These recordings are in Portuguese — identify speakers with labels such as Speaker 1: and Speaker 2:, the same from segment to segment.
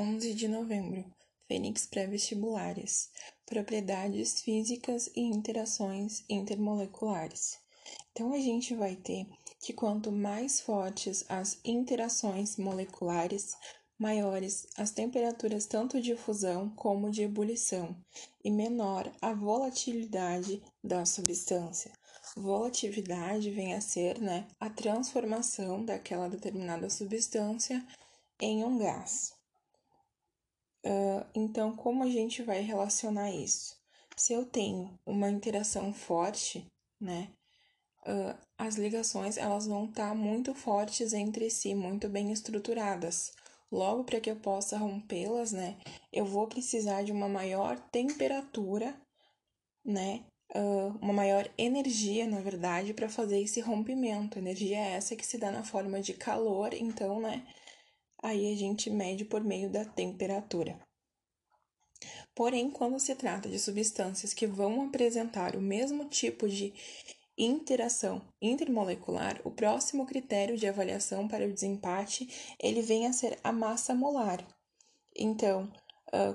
Speaker 1: 11 de novembro. Fênix pré-vestibulares. Propriedades físicas e interações intermoleculares. Então, a gente vai ter que quanto mais fortes as interações moleculares, maiores as temperaturas tanto de fusão como de ebulição, e menor a volatilidade da substância. Volatilidade vem a ser né, a transformação daquela determinada substância em um gás. Uh, então, como a gente vai relacionar isso? Se eu tenho uma interação forte, né, uh, as ligações elas vão estar tá muito fortes entre si, muito bem estruturadas. Logo, para que eu possa rompê-las, né, eu vou precisar de uma maior temperatura, né, uh, uma maior energia, na verdade, para fazer esse rompimento. Energia é essa que se dá na forma de calor, então, né, aí a gente mede por meio da temperatura. Porém, quando se trata de substâncias que vão apresentar o mesmo tipo de interação intermolecular, o próximo critério de avaliação para o desempate, ele vem a ser a massa molar. Então,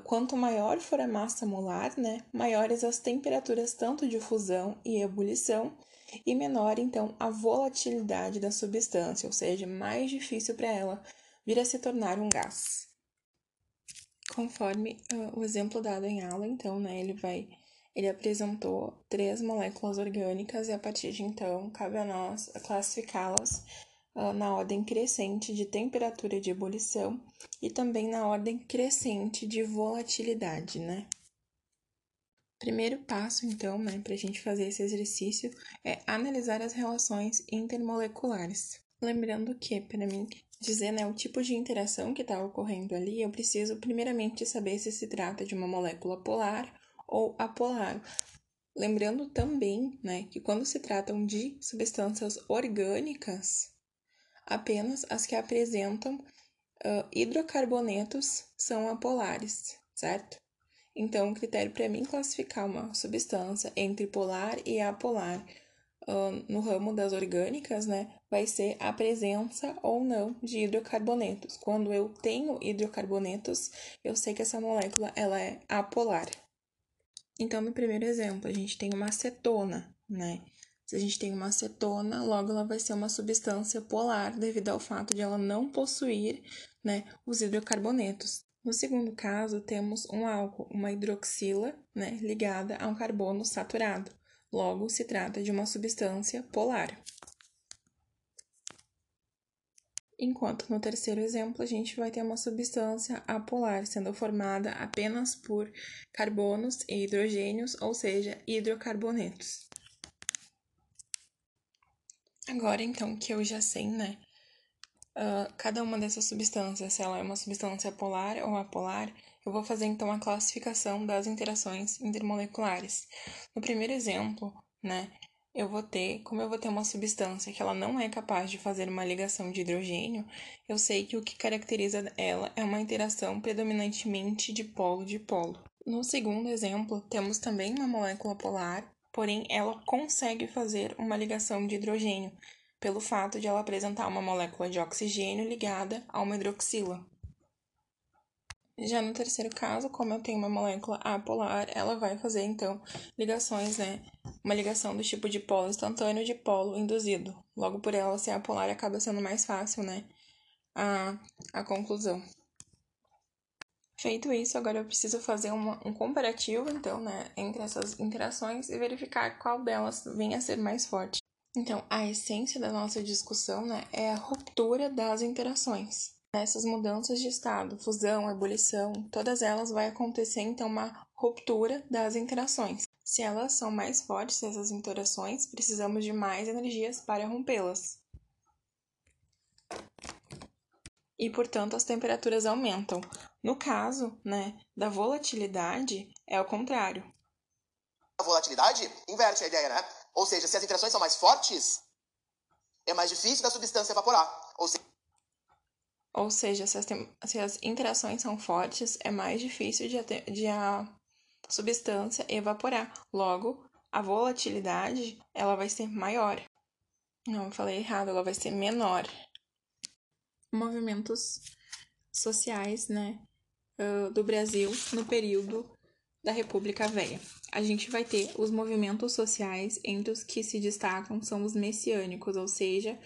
Speaker 1: quanto maior for a massa molar, né, maiores as temperaturas tanto de fusão e ebulição, e menor então a volatilidade da substância, ou seja, mais difícil para ela vir a se tornar um gás. Conforme uh, o exemplo dado em aula, então, né, ele vai ele apresentou três moléculas orgânicas e a partir de então cabe a nós classificá-las uh, na ordem crescente de temperatura de ebulição e também na ordem crescente de volatilidade, né? Primeiro passo, então, né, para a gente fazer esse exercício é analisar as relações intermoleculares. Lembrando que, para mim, dizer né, o tipo de interação que está ocorrendo ali, eu preciso primeiramente saber se se trata de uma molécula polar ou apolar. Lembrando também né, que quando se tratam de substâncias orgânicas, apenas as que apresentam uh, hidrocarbonetos são apolares, certo? Então, o critério para mim classificar uma substância entre polar e apolar no ramo das orgânicas, né, vai ser a presença ou não de hidrocarbonetos. Quando eu tenho hidrocarbonetos, eu sei que essa molécula ela é apolar. Então, no primeiro exemplo, a gente tem uma acetona, né? Se a gente tem uma acetona, logo ela vai ser uma substância polar devido ao fato de ela não possuir, né, os hidrocarbonetos. No segundo caso, temos um álcool, uma hidroxila, né, ligada a um carbono saturado. Logo, se trata de uma substância polar. Enquanto no terceiro exemplo a gente vai ter uma substância apolar, sendo formada apenas por carbonos e hidrogênios, ou seja, hidrocarbonetos. Agora, então, que eu já sei, né, uh, cada uma dessas substâncias, se ela é uma substância polar ou apolar, eu vou fazer então a classificação das interações intermoleculares. No primeiro exemplo, né, eu vou ter, como eu vou ter uma substância que ela não é capaz de fazer uma ligação de hidrogênio, eu sei que o que caracteriza ela é uma interação predominantemente de polo de polo. No segundo exemplo, temos também uma molécula polar, porém ela consegue fazer uma ligação de hidrogênio, pelo fato de ela apresentar uma molécula de oxigênio ligada a uma hidroxila. Já no terceiro caso, como eu tenho uma molécula apolar, ela vai fazer então ligações, né? Uma ligação do tipo de polo instantâneo de polo induzido. Logo por ela ser apolar acaba sendo mais fácil, né? A, a conclusão. Feito isso, agora eu preciso fazer uma, um comparativo, então, né, entre essas interações e verificar qual delas vem a ser mais forte. Então, a essência da nossa discussão, né, é a ruptura das interações. Essas mudanças de estado, fusão, ebulição, todas elas vai acontecer então uma ruptura das interações. Se elas são mais fortes, essas interações, precisamos de mais energias para rompê-las. E, portanto, as temperaturas aumentam. No caso, né, da volatilidade, é o contrário.
Speaker 2: A volatilidade inverte a ideia, né? Ou seja, se as interações são mais fortes, é mais difícil da substância evaporar. Ou seja,
Speaker 1: ou seja, se as, se as interações são fortes, é mais difícil de, de a substância evaporar. Logo, a volatilidade ela vai ser maior. Não, falei errado, ela vai ser menor. Movimentos sociais, né? do Brasil no período da República Velha. A gente vai ter os movimentos sociais, entre os que se destacam são os messiânicos, ou seja,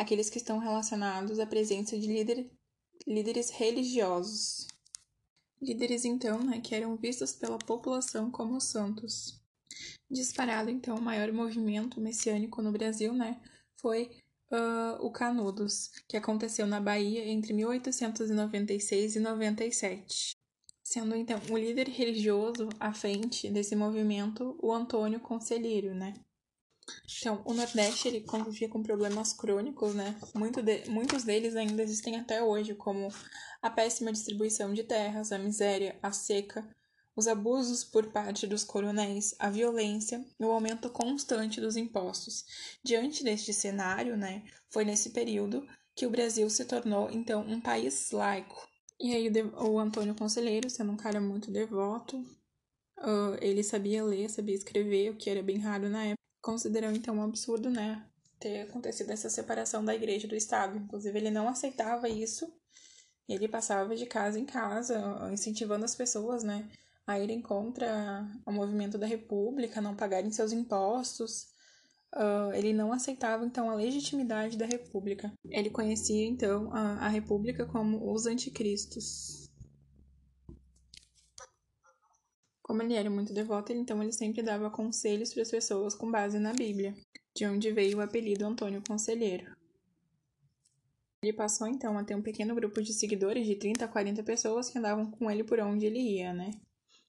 Speaker 1: aqueles que estão relacionados à presença de líder, líderes religiosos. Líderes, então, né, que eram vistos pela população como santos. Disparado, então, o maior movimento messiânico no Brasil, né, foi uh, o Canudos, que aconteceu na Bahia entre 1896 e 97 sendo então o líder religioso à frente desse movimento o Antônio Conselheiro, né? Então, o Nordeste ele convivia com problemas crônicos, né? Muito de, muitos deles ainda existem até hoje, como a péssima distribuição de terras, a miséria, a seca, os abusos por parte dos coronéis, a violência e o aumento constante dos impostos. Diante deste cenário, né, foi nesse período que o Brasil se tornou então um país laico, e aí o Antônio Conselheiro, sendo um cara muito devoto, uh, ele sabia ler, sabia escrever, o que era bem raro na época. Considerou então um absurdo, né, ter acontecido essa separação da igreja do Estado. Inclusive, ele não aceitava isso. Ele passava de casa em casa, incentivando as pessoas, né, a irem contra o movimento da República, não pagarem seus impostos. Uh, ele não aceitava então a legitimidade da República. Ele conhecia então a, a República como os anticristos. Como ele era muito devoto, então ele sempre dava conselhos para as pessoas com base na Bíblia, de onde veio o apelido Antônio Conselheiro. Ele passou então a ter um pequeno grupo de seguidores de 30 a 40 pessoas que andavam com ele por onde ele ia, né?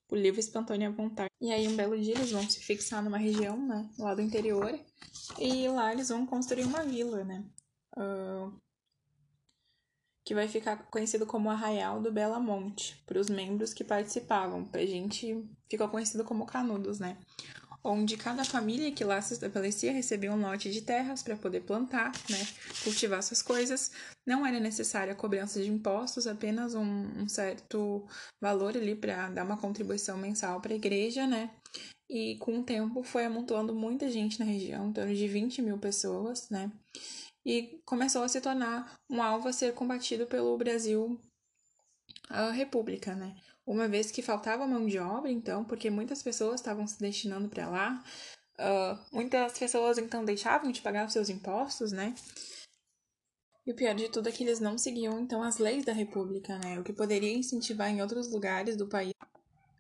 Speaker 1: o livro espontâneo à vontade. E aí, um belo dia, eles vão se fixar numa região, né, lá do interior, e lá eles vão construir uma vila, né, uh, que vai ficar conhecido como Arraial do Bela Monte, para os membros que participavam. Pra gente, ficou conhecido como Canudos, né onde cada família que lá se estabelecia recebia um lote de terras para poder plantar, né, cultivar suas coisas. Não era necessária a cobrança de impostos, apenas um, um certo valor ali para dar uma contribuição mensal para a igreja, né? E com o tempo foi amontoando muita gente na região, em torno de 20 mil pessoas, né? E começou a se tornar um alvo a ser combatido pelo Brasil a República, né? uma vez que faltava mão de obra, então, porque muitas pessoas estavam se destinando para lá, uh, muitas pessoas então deixavam de pagar os seus impostos, né? E o pior de tudo é que eles não seguiam então as leis da República, né? O que poderia incentivar em outros lugares do país,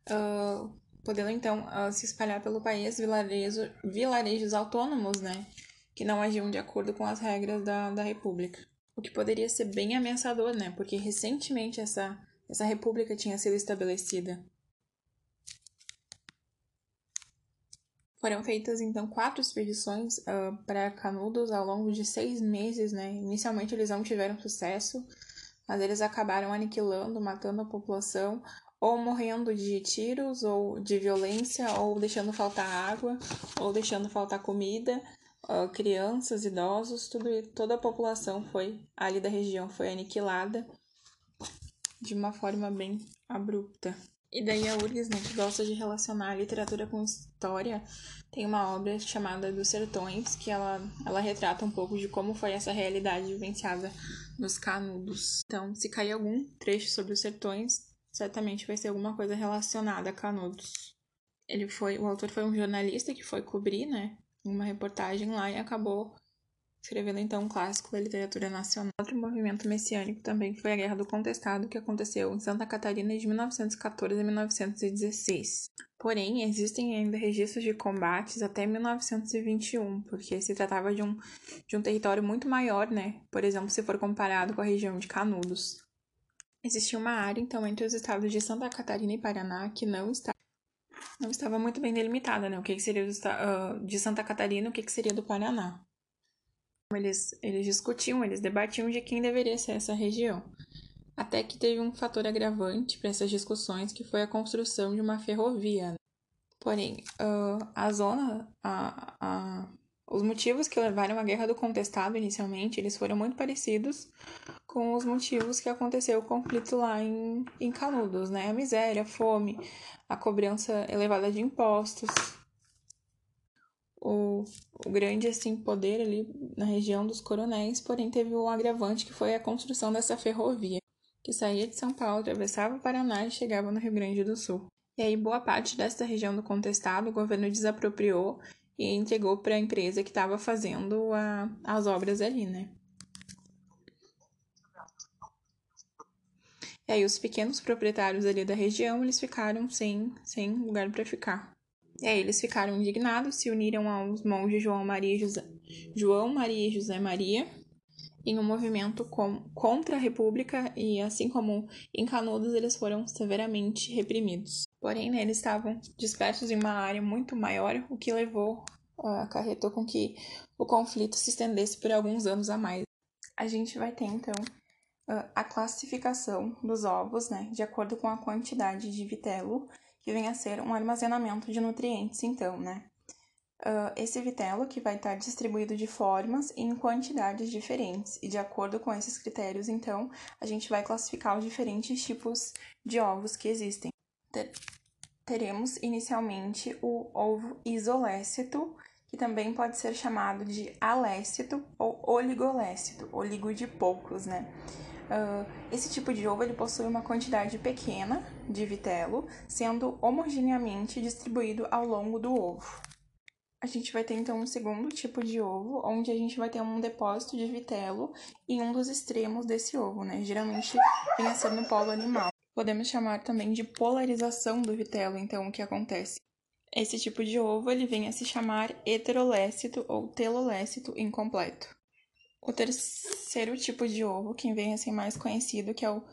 Speaker 1: uh, podendo então uh, se espalhar pelo país vilarejo, vilarejos autônomos, né? Que não agiam de acordo com as regras da, da República. O que poderia ser bem ameaçador, né? Porque recentemente essa essa república tinha sido estabelecida. Foram feitas então quatro expedições uh, para Canudos ao longo de seis meses, né? Inicialmente eles não tiveram sucesso, mas eles acabaram aniquilando, matando a população, ou morrendo de tiros, ou de violência, ou deixando faltar água, ou deixando faltar comida. Crianças, idosos, tudo, toda a população foi ali da região foi aniquilada de uma forma bem abrupta. E daí a URGS, né, que gosta de relacionar literatura com história, tem uma obra chamada Dos Sertões, que ela, ela retrata um pouco de como foi essa realidade vivenciada nos canudos. Então, se cair algum trecho sobre os sertões, certamente vai ser alguma coisa relacionada a canudos. Ele foi, o autor foi um jornalista que foi cobrir, né, uma reportagem lá e acabou escrevendo então um clássico da literatura nacional. Outro movimento messiânico também foi a Guerra do Contestado, que aconteceu em Santa Catarina de 1914 a 1916. Porém, existem ainda registros de combates até 1921, porque se tratava de um, de um território muito maior, né? Por exemplo, se for comparado com a região de Canudos. Existia uma área, então, entre os estados de Santa Catarina e Paraná que não está não estava muito bem delimitada, né? O que, que seria do, uh, de Santa Catarina, o que, que seria do Paraná. Eles, eles discutiam, eles debatiam de quem deveria ser essa região. Até que teve um fator agravante para essas discussões, que foi a construção de uma ferrovia. Porém, uh, a zona, a, a, os motivos que levaram à Guerra do Contestado inicialmente, eles foram muito parecidos com os motivos que aconteceu o conflito lá em, em Canudos, né? A miséria, a fome, a cobrança elevada de impostos, o, o grande assim poder ali na região dos coronéis, porém teve um agravante que foi a construção dessa ferrovia. que saía de São Paulo, atravessava o Paraná e chegava no Rio Grande do Sul. E aí, boa parte dessa região do contestado, o governo desapropriou e entregou para a empresa que estava fazendo a, as obras ali, né? E aí, os pequenos proprietários ali da região, eles ficaram sem, sem lugar para ficar. E aí, eles ficaram indignados, se uniram aos monges João Maria José, João Maria e José Maria em um movimento com, contra a República e, assim como em Canudos, eles foram severamente reprimidos. Porém, né, eles estavam dispersos em uma área muito maior, o que levou, uh, acarretou com que o conflito se estendesse por alguns anos a mais. A gente vai ter, então, a classificação dos ovos, né, de acordo com a quantidade de vitelo, que vem a ser um armazenamento de nutrientes, então, né. Uh, esse vitelo que vai estar distribuído de formas e em quantidades diferentes, e de acordo com esses critérios, então, a gente vai classificar os diferentes tipos de ovos que existem. Ter teremos inicialmente o ovo isolécito, que também pode ser chamado de alécito ou oligolécito, oligo de poucos, né? Uh, esse tipo de ovo ele possui uma quantidade pequena de vitelo, sendo homogeneamente distribuído ao longo do ovo. A gente vai ter então um segundo tipo de ovo, onde a gente vai ter um depósito de vitelo em um dos extremos desse ovo, né? Geralmente vem a ser no polo animal. Podemos chamar também de polarização do vitelo, então, o que acontece. Esse tipo de ovo ele vem a se chamar heterolécito ou telolécito incompleto. O terceiro tipo de ovo, que vem a ser mais conhecido, que é o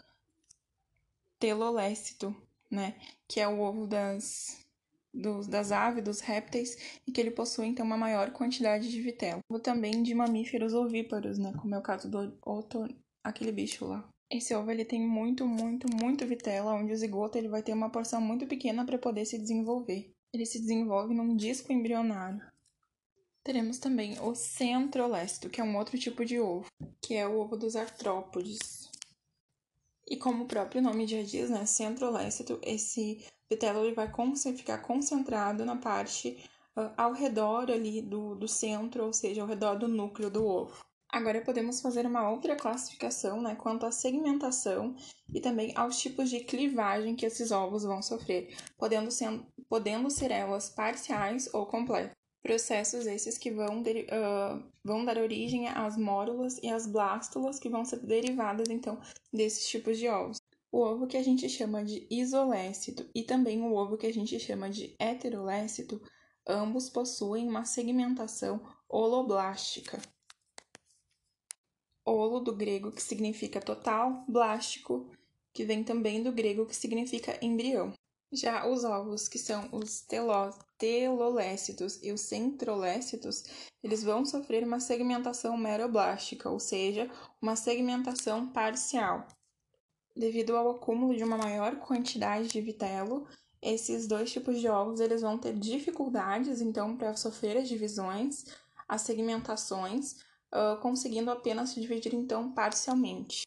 Speaker 1: telolécito, né? Que é o ovo das dos, das aves, dos répteis, e que ele possui então uma maior quantidade de vitelo. Ou também de mamíferos ovíparos, né, como é o caso do oto, aquele bicho lá. Esse ovo ele tem muito, muito, muito vitelo, onde o zigoto ele vai ter uma porção muito pequena para poder se desenvolver. Ele se desenvolve num disco embrionário. Teremos também o centrolécito, que é um outro tipo de ovo, que é o ovo dos artrópodes. E como o próprio nome já diz, né, centrolécito, esse vitelo ele vai ficar concentrado na parte uh, ao redor ali do, do centro, ou seja, ao redor do núcleo do ovo. Agora podemos fazer uma outra classificação né, quanto à segmentação e também aos tipos de clivagem que esses ovos vão sofrer, podendo ser, podendo ser elas parciais ou completas. Processos esses que vão, uh, vão dar origem às mórulas e às blástulas, que vão ser derivadas então desses tipos de ovos. O ovo que a gente chama de isolécito e também o ovo que a gente chama de heterolécito, ambos possuem uma segmentação holoblástica. Holo do grego que significa total, blástico, que vem também do grego que significa embrião. Já os ovos, que são os telo, telolécitos e os centrolécitos, eles vão sofrer uma segmentação meroblástica, ou seja, uma segmentação parcial. Devido ao acúmulo de uma maior quantidade de vitelo, esses dois tipos de ovos eles vão ter dificuldades, então, para sofrer as divisões, as segmentações, uh, conseguindo apenas se dividir, então, parcialmente.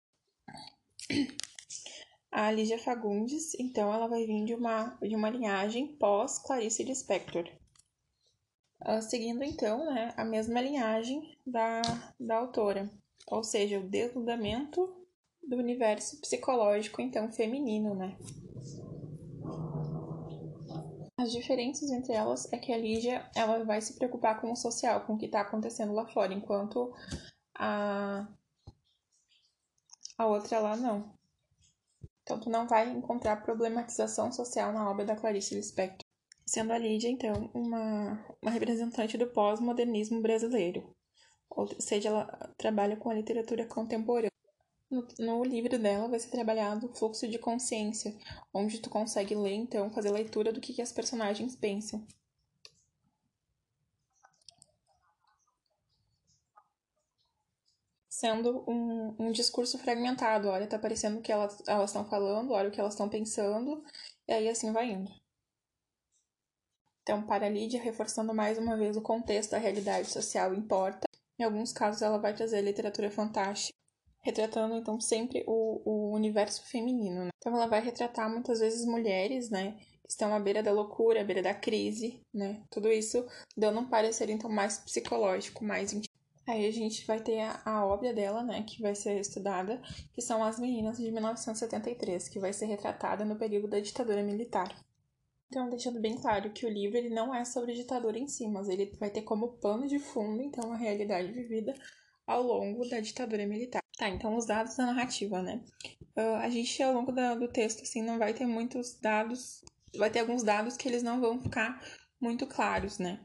Speaker 1: A Lígia Fagundes, então, ela vai vir de uma, de uma linhagem pós-Clarice Lispector. Uh, seguindo, então, né, a mesma linhagem da, da autora, ou seja, o desnudamento do universo psicológico, então, feminino, né? As diferenças entre elas é que a Lígia ela vai se preocupar com o social, com o que está acontecendo lá fora, enquanto a, a outra lá não. Então, tu não vai encontrar problematização social na obra da Clarice Lispector. Sendo a Lídia, então, uma, uma representante do pós-modernismo brasileiro. Ou seja, ela trabalha com a literatura contemporânea. No, no, livro dela vai ser trabalhado o fluxo de consciência, onde tu consegue ler, então, fazer leitura do que, que as personagens pensam. Sendo um, um discurso fragmentado, olha, tá parecendo o que elas estão falando, olha o que elas estão pensando, e aí assim vai indo. Então, para a Lídia, reforçando mais uma vez o contexto da realidade social importa. Em alguns casos, ela vai trazer literatura fantástica retratando então sempre o, o universo feminino. Né? Então ela vai retratar muitas vezes mulheres, né, que estão à beira da loucura, à beira da crise, né? Tudo isso dando um parecer então mais psicológico, mais Aí a gente vai ter a, a obra dela, né, que vai ser estudada, que são As Meninas de 1973, que vai ser retratada no período da ditadura militar. Então, deixando bem claro que o livro ele não é sobre ditadura em si, mas ele vai ter como pano de fundo, então, a realidade vivida ao longo da ditadura militar. Tá, então os dados da narrativa, né? Uh, a gente, ao longo da, do texto, assim, não vai ter muitos dados, vai ter alguns dados que eles não vão ficar muito claros, né?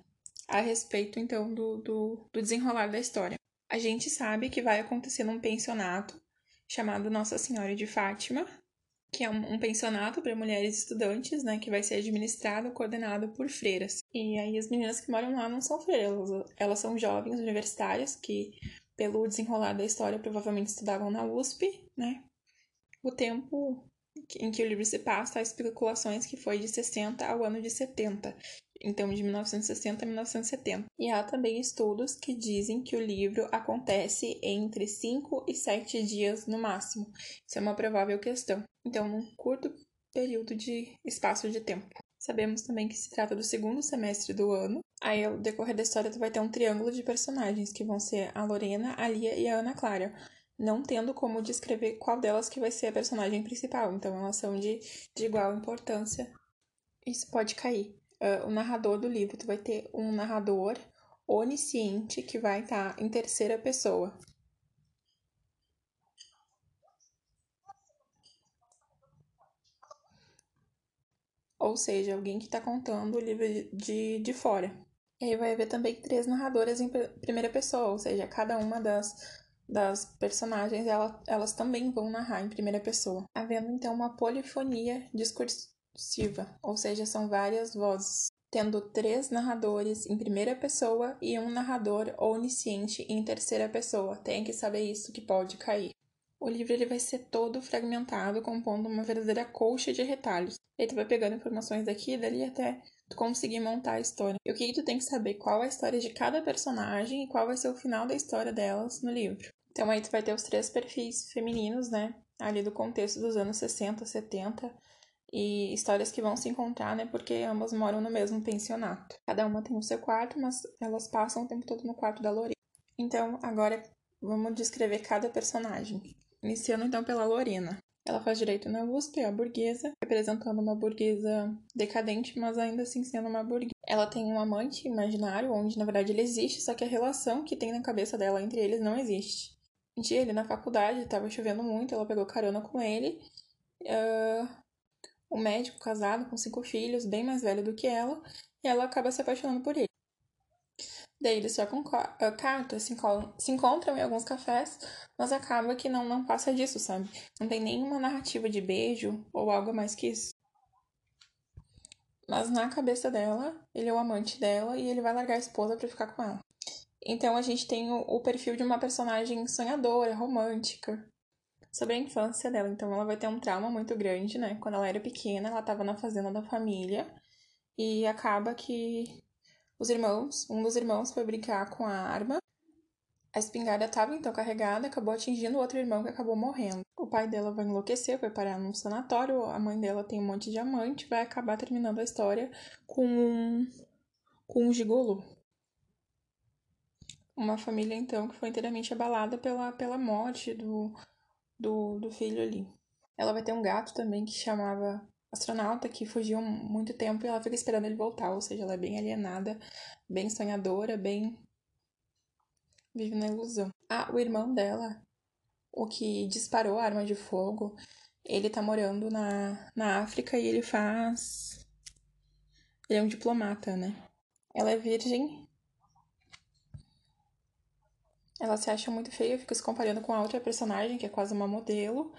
Speaker 1: A respeito, então, do, do, do desenrolar da história. A gente sabe que vai acontecer num pensionato chamado Nossa Senhora de Fátima, que é um, pensionato para mulheres estudantes, né, que vai ser administrado, coordenado por freiras. E aí as meninas que moram lá não são freiras, elas são jovens universitárias que pelo desenrolar da história, provavelmente estudavam na USP, né? O tempo em que o livro se passa, há especulações que foi de 60 ao ano de 70, então de 1960 a 1970. E há também estudos que dizem que o livro acontece entre 5 e 7 dias no máximo. Isso é uma provável questão. Então, num curto período de espaço de tempo. Sabemos também que se trata do segundo semestre do ano. Aí, ao decorrer da história, tu vai ter um triângulo de personagens, que vão ser a Lorena, a Lia e a Ana Clara. Não tendo como descrever qual delas que vai ser a personagem principal. Então, elas são de, de igual importância. Isso pode cair. Uh, o narrador do livro, tu vai ter um narrador onisciente que vai estar tá em terceira pessoa. ou seja, alguém que está contando o livro de, de fora. E aí vai haver também três narradoras em primeira pessoa, ou seja, cada uma das, das personagens ela, elas também vão narrar em primeira pessoa, havendo então uma polifonia discursiva, ou seja, são várias vozes, tendo três narradores em primeira pessoa e um narrador onisciente em terceira pessoa. Tem que saber isso que pode cair. O livro ele vai ser todo fragmentado, compondo uma verdadeira colcha de retalhos. E tu vai pegando informações daqui e dali até tu conseguir montar a história. E o que, que tu tem que saber? Qual é a história de cada personagem e qual vai ser o final da história delas no livro. Então aí tu vai ter os três perfis femininos, né? Ali do contexto dos anos 60, 70 e histórias que vão se encontrar, né? Porque ambas moram no mesmo pensionato. Cada uma tem o seu quarto, mas elas passam o tempo todo no quarto da Lorena. Então, agora vamos descrever cada personagem. Iniciando então pela Lorena. Ela faz direito na USP, é a burguesa, representando uma burguesa decadente, mas ainda assim sendo uma burguesa. Ela tem um amante imaginário, onde na verdade ele existe, só que a relação que tem na cabeça dela entre eles não existe. Um dia ele na faculdade, estava chovendo muito, ela pegou carona com ele. Uh, um médico casado com cinco filhos, bem mais velho do que ela, e ela acaba se apaixonando por ele. Daí eles trocam ah, cartas, se, se encontram em alguns cafés, mas acaba que não, não passa disso, sabe? Não tem nenhuma narrativa de beijo ou algo mais que isso. Mas na cabeça dela, ele é o amante dela e ele vai largar a esposa para ficar com ela. Então a gente tem o, o perfil de uma personagem sonhadora, romântica, sobre a infância dela. Então ela vai ter um trauma muito grande, né? Quando ela era pequena, ela estava na fazenda da família e acaba que os irmãos, um dos irmãos foi brincar com a arma. A espingarda estava então carregada, acabou atingindo o outro irmão que acabou morrendo. O pai dela vai enlouquecer, vai parar num sanatório, a mãe dela tem um monte de diamante, vai acabar terminando a história com um, com um gigolo. Uma família então que foi inteiramente abalada pela, pela morte do, do, do filho ali. Ela vai ter um gato também que chamava astronauta que fugiu muito tempo e ela fica esperando ele voltar, ou seja, ela é bem alienada, bem sonhadora, bem vive na ilusão. Ah, o irmão dela, o que disparou a arma de fogo, ele tá morando na, na África e ele faz. Ele é um diplomata, né? Ela é virgem. Ela se acha muito feia, fica se comparando com a outra personagem, que é quase uma modelo.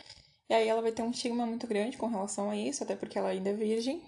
Speaker 1: E aí ela vai ter um estigma muito grande com relação a isso, até porque ela ainda é virgem.